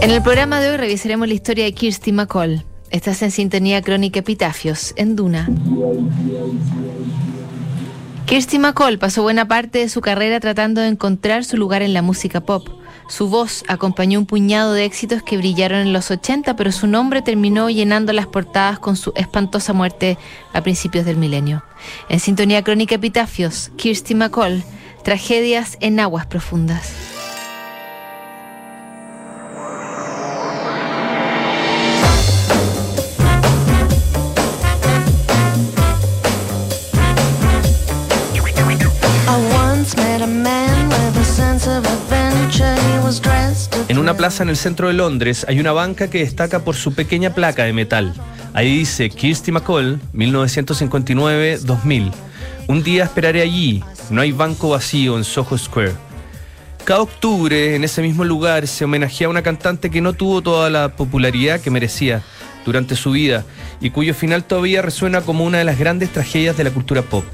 En el programa de hoy revisaremos la historia de Kirsty McCall. Estás en sintonía crónica Epitafios, en Duna. Kirsty McCall pasó buena parte de su carrera tratando de encontrar su lugar en la música pop. Su voz acompañó un puñado de éxitos que brillaron en los 80, pero su nombre terminó llenando las portadas con su espantosa muerte a principios del milenio. En sintonía crónica Epitafios, Kirsty McCall, tragedias en aguas profundas. Una plaza en el centro de Londres hay una banca que destaca por su pequeña placa de metal. Ahí dice Kirsty McCall, 1959-2000. Un día esperaré allí, no hay banco vacío en Soho Square. Cada octubre, en ese mismo lugar, se homenajea a una cantante que no tuvo toda la popularidad que merecía durante su vida y cuyo final todavía resuena como una de las grandes tragedias de la cultura pop.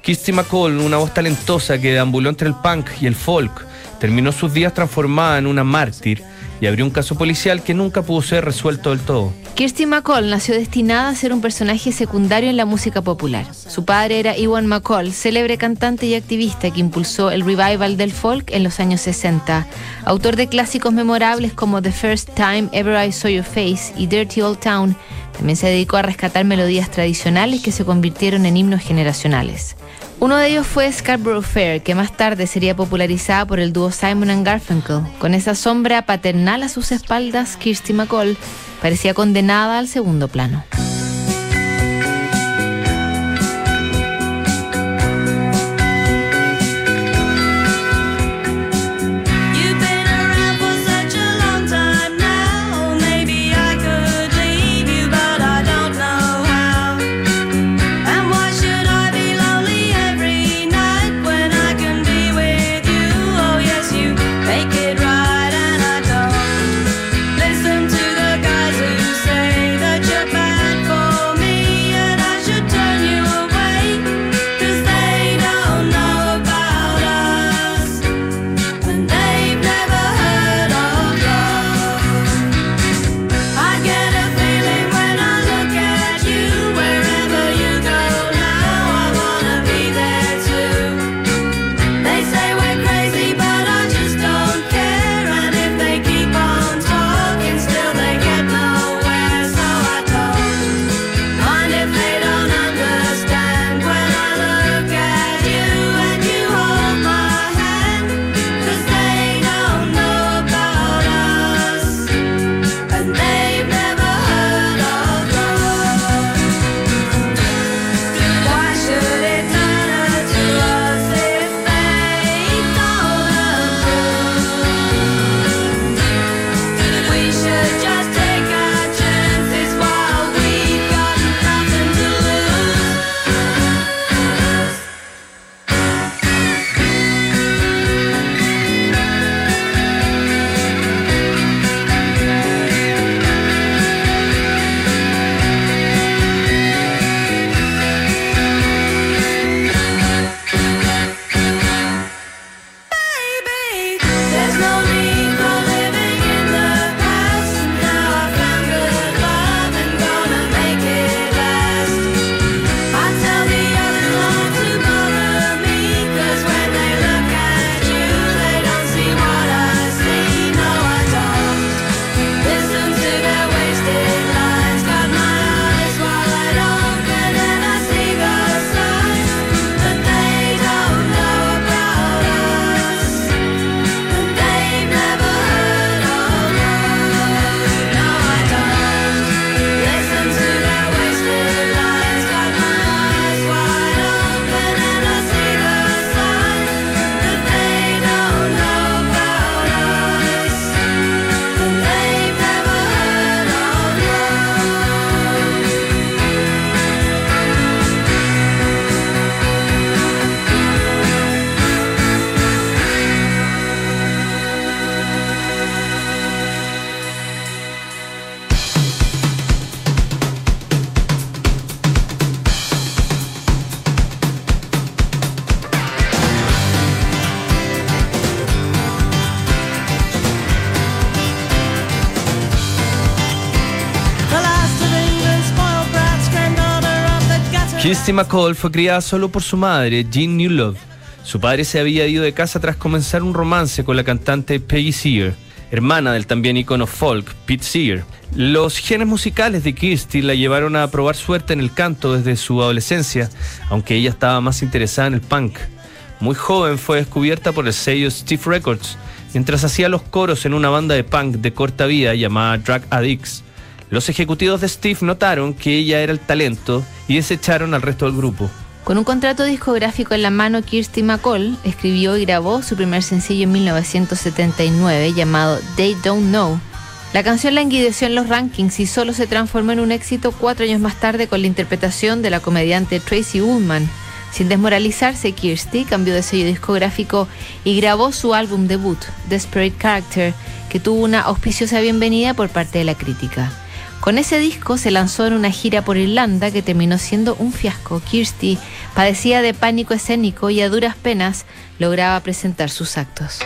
Kirsty McCall, una voz talentosa que deambuló entre el punk y el folk, terminó sus días transformada en una mártir y abrió un caso policial que nunca pudo ser resuelto del todo. Kirsty McCall nació destinada a ser un personaje secundario en la música popular. Su padre era Ewan McCall, célebre cantante y activista que impulsó el revival del folk en los años 60. Autor de clásicos memorables como The First Time Ever I Saw Your Face y Dirty Old Town, también se dedicó a rescatar melodías tradicionales que se convirtieron en himnos generacionales. Uno de ellos fue Scarborough Fair, que más tarde sería popularizada por el dúo Simon Garfunkel. Con esa sombra paternal a sus espaldas, Kirsty McCall parecía condenada al segundo plano. Kirsty McCall fue criada solo por su madre, Jean Newlove. Su padre se había ido de casa tras comenzar un romance con la cantante Peggy Seeger, hermana del también icono folk Pete Seeger. Los genes musicales de Kirsty la llevaron a probar suerte en el canto desde su adolescencia, aunque ella estaba más interesada en el punk. Muy joven fue descubierta por el sello Steve Records, mientras hacía los coros en una banda de punk de corta vida llamada Drag Addicts. Los ejecutivos de Steve notaron que ella era el talento y desecharon al resto del grupo. Con un contrato discográfico en la mano, Kirsty McCall escribió y grabó su primer sencillo en 1979 llamado They Don't Know. La canción languideció en los rankings y solo se transformó en un éxito cuatro años más tarde con la interpretación de la comediante Tracy Ullman. Sin desmoralizarse, Kirsty cambió de sello discográfico y grabó su álbum debut, Desperate Character, que tuvo una auspiciosa bienvenida por parte de la crítica. Con ese disco se lanzó en una gira por Irlanda que terminó siendo un fiasco. Kirsty padecía de pánico escénico y a duras penas lograba presentar sus actos.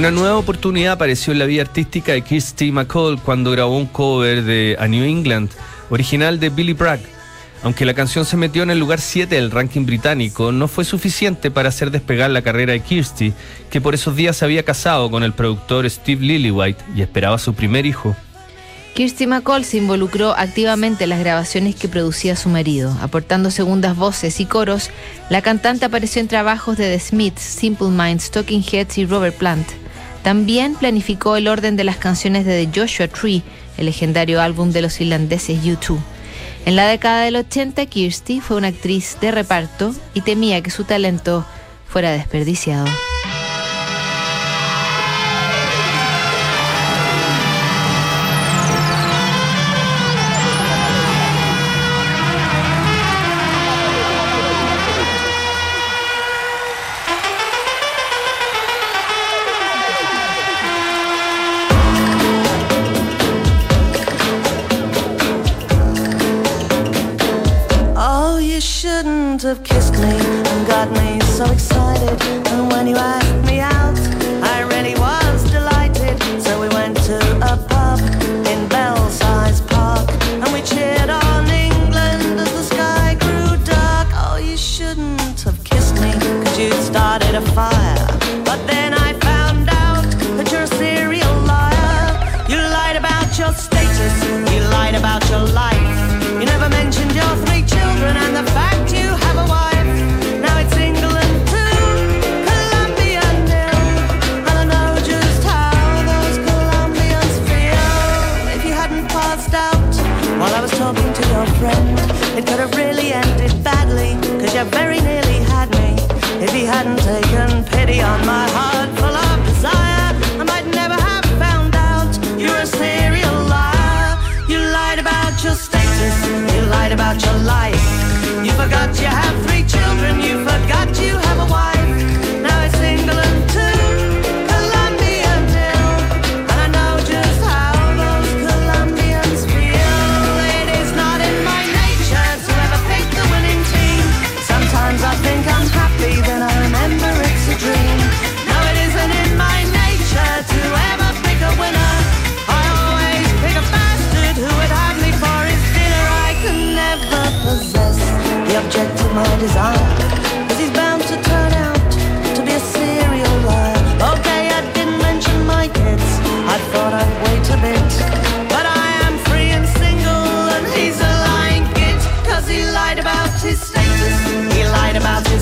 Una nueva oportunidad apareció en la vida artística de Kirsty McCall cuando grabó un cover de A New England, original de Billy Bragg. Aunque la canción se metió en el lugar 7 del ranking británico, no fue suficiente para hacer despegar la carrera de Kirsty, que por esos días se había casado con el productor Steve Lillywhite y esperaba su primer hijo. Kirsty McCall se involucró activamente en las grabaciones que producía su marido, aportando segundas voces y coros. La cantante apareció en trabajos de The Smiths, Simple Minds, Talking Heads y Robert Plant. También planificó el orden de las canciones de The Joshua Tree, el legendario álbum de los irlandeses U2. En la década del 80, Kirsty fue una actriz de reparto y temía que su talento fuera desperdiciado.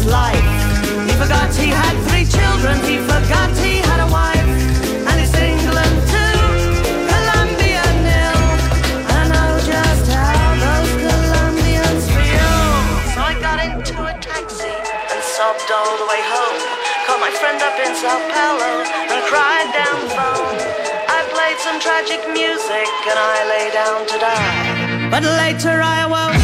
Life. He forgot he had three children, he forgot he had a wife. And it's England too, Colombia nil. And I know just how those Colombians feel. So I got into a taxi and sobbed all the way home. Called my friend up in Sao Paulo and cried down the phone. I played some tragic music and I lay down to die. But later I awoke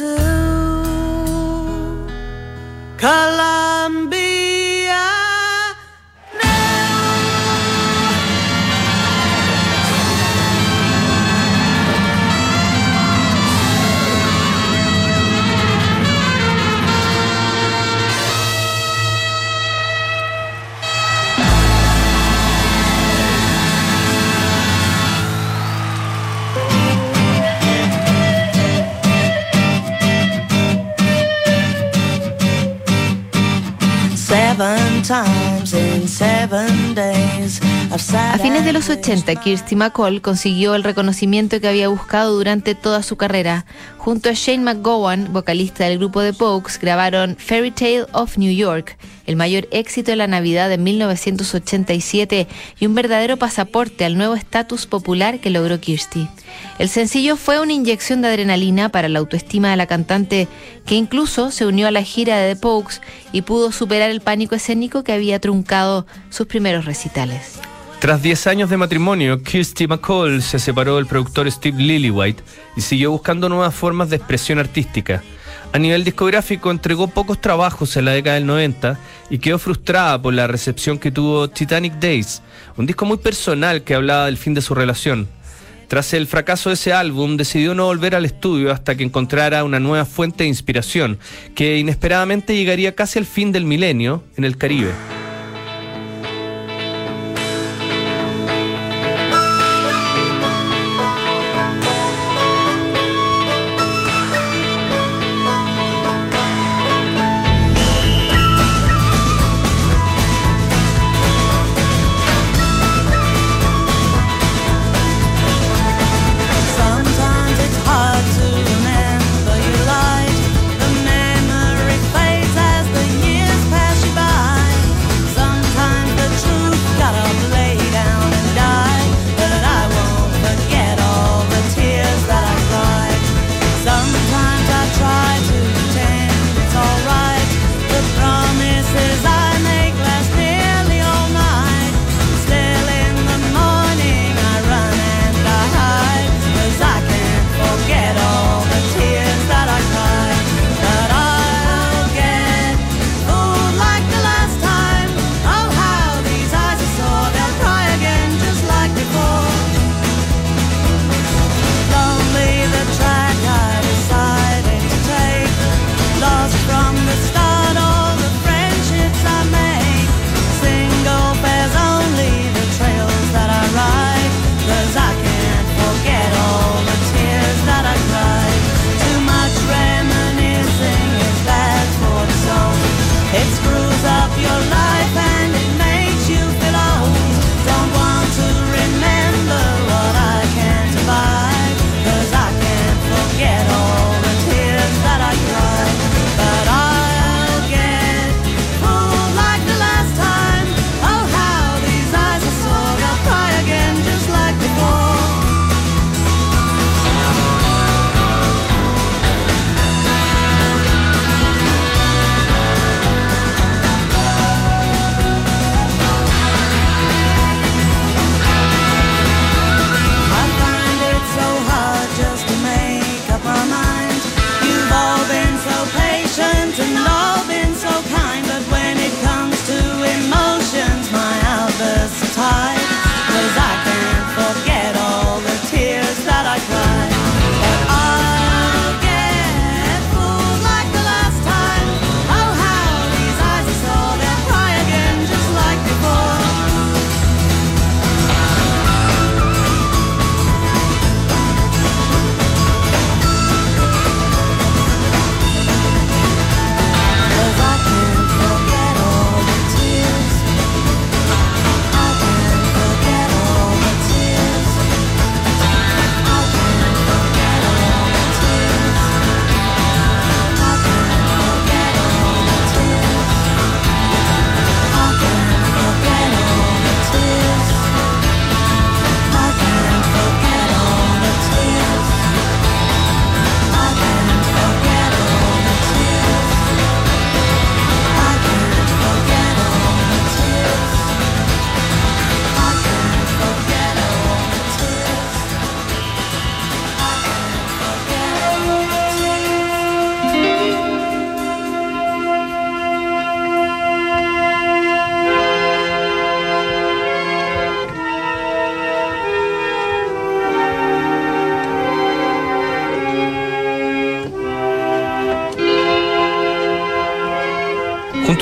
England A fines de los 80, Kirsty McCall consiguió el reconocimiento que había buscado durante toda su carrera. Junto a Shane McGowan, vocalista del grupo The Pokes, grabaron Fairy Tale of New York el mayor éxito de la Navidad de 1987 y un verdadero pasaporte al nuevo estatus popular que logró Kirsty. El sencillo fue una inyección de adrenalina para la autoestima de la cantante, que incluso se unió a la gira de The Pokes y pudo superar el pánico escénico que había truncado sus primeros recitales. Tras 10 años de matrimonio, Kirsty McCall se separó del productor Steve Lillywhite y siguió buscando nuevas formas de expresión artística. A nivel discográfico entregó pocos trabajos en la década del 90 y quedó frustrada por la recepción que tuvo Titanic Days, un disco muy personal que hablaba del fin de su relación. Tras el fracaso de ese álbum, decidió no volver al estudio hasta que encontrara una nueva fuente de inspiración, que inesperadamente llegaría casi al fin del milenio en el Caribe.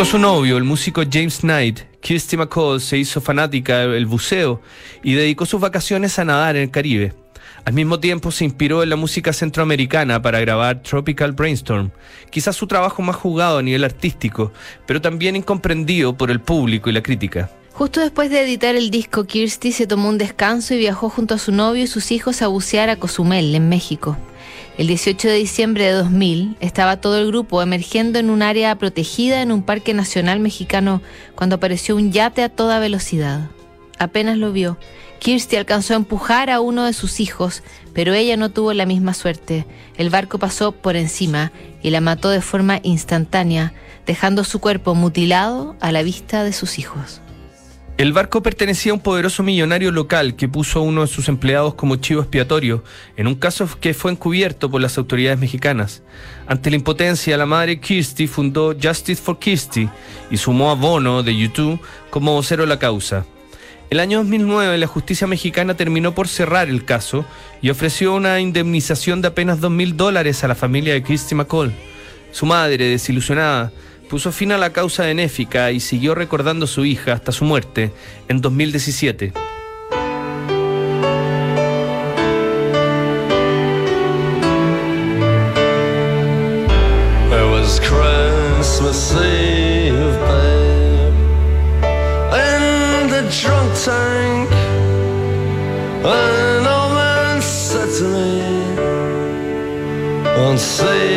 Junto su novio, el músico James Knight, Kirsty McCall se hizo fanática del buceo y dedicó sus vacaciones a nadar en el Caribe. Al mismo tiempo se inspiró en la música centroamericana para grabar Tropical Brainstorm, quizás su trabajo más jugado a nivel artístico, pero también incomprendido por el público y la crítica. Justo después de editar el disco, Kirsty se tomó un descanso y viajó junto a su novio y sus hijos a bucear a Cozumel, en México. El 18 de diciembre de 2000 estaba todo el grupo emergiendo en un área protegida en un parque nacional mexicano cuando apareció un yate a toda velocidad. Apenas lo vio, Kirsty alcanzó a empujar a uno de sus hijos, pero ella no tuvo la misma suerte. El barco pasó por encima y la mató de forma instantánea, dejando su cuerpo mutilado a la vista de sus hijos. El barco pertenecía a un poderoso millonario local que puso a uno de sus empleados como chivo expiatorio, en un caso que fue encubierto por las autoridades mexicanas. Ante la impotencia, la madre Kirsty fundó Justice for Kirsty y sumó a Bono de YouTube como vocero de la causa. El año 2009 la justicia mexicana terminó por cerrar el caso y ofreció una indemnización de apenas 2 mil dólares a la familia de Kirsty McCall. Su madre, desilusionada, puso fin a la causa benéfica y siguió recordando a su hija hasta su muerte en 2017. It was Christmas Eve, babe, in the drunk tank. An old man said to me, "Won't see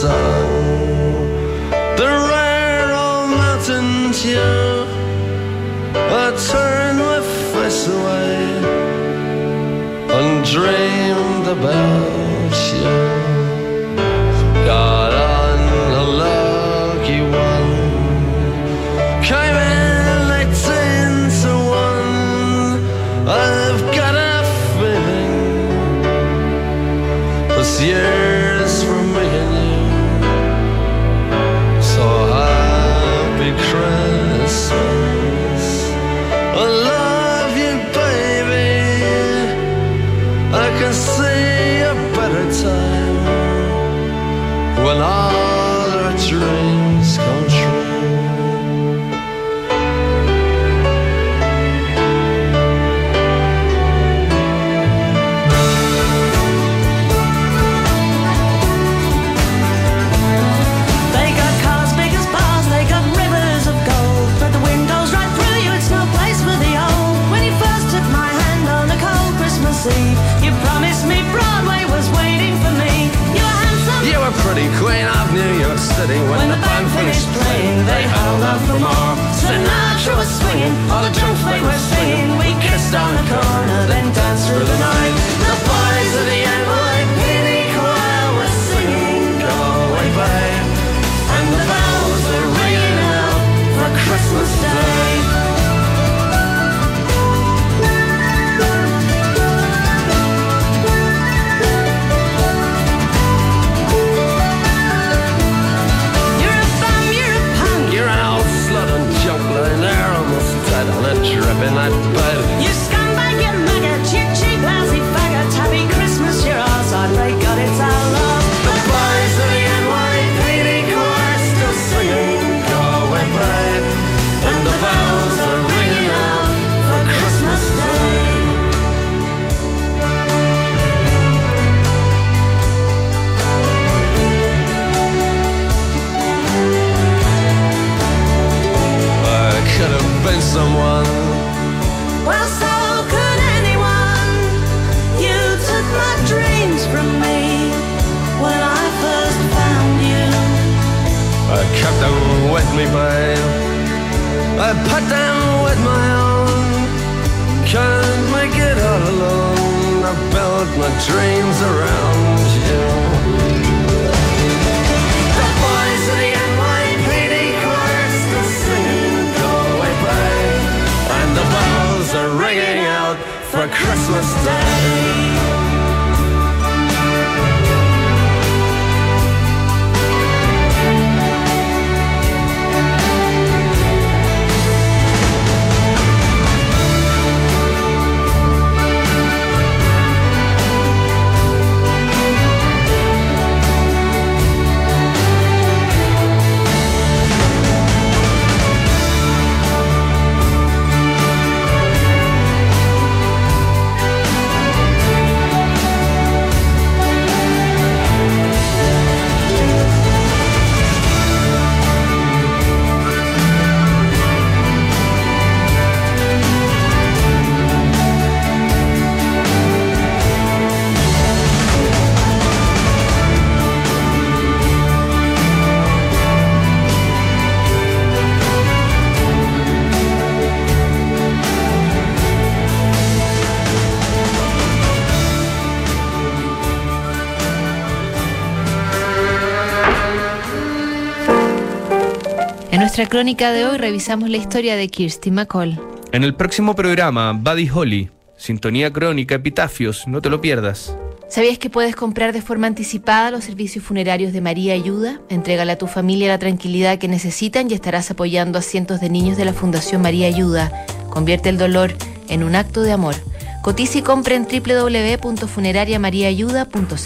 song, the rare old mountain tune. I turned my face away and dreamed about of Lamar. Sinatra was swinging. For Christmas Day. Nuestra crónica de hoy revisamos la historia de Kirsty McCall. En el próximo programa, Buddy Holly, Sintonía Crónica, Epitafios, no te lo pierdas. ¿Sabías que puedes comprar de forma anticipada los servicios funerarios de María Ayuda? Entrégale a tu familia la tranquilidad que necesitan y estarás apoyando a cientos de niños de la Fundación María Ayuda. Convierte el dolor en un acto de amor. Cotiza y compra en www.funerariamariaayuda.cl.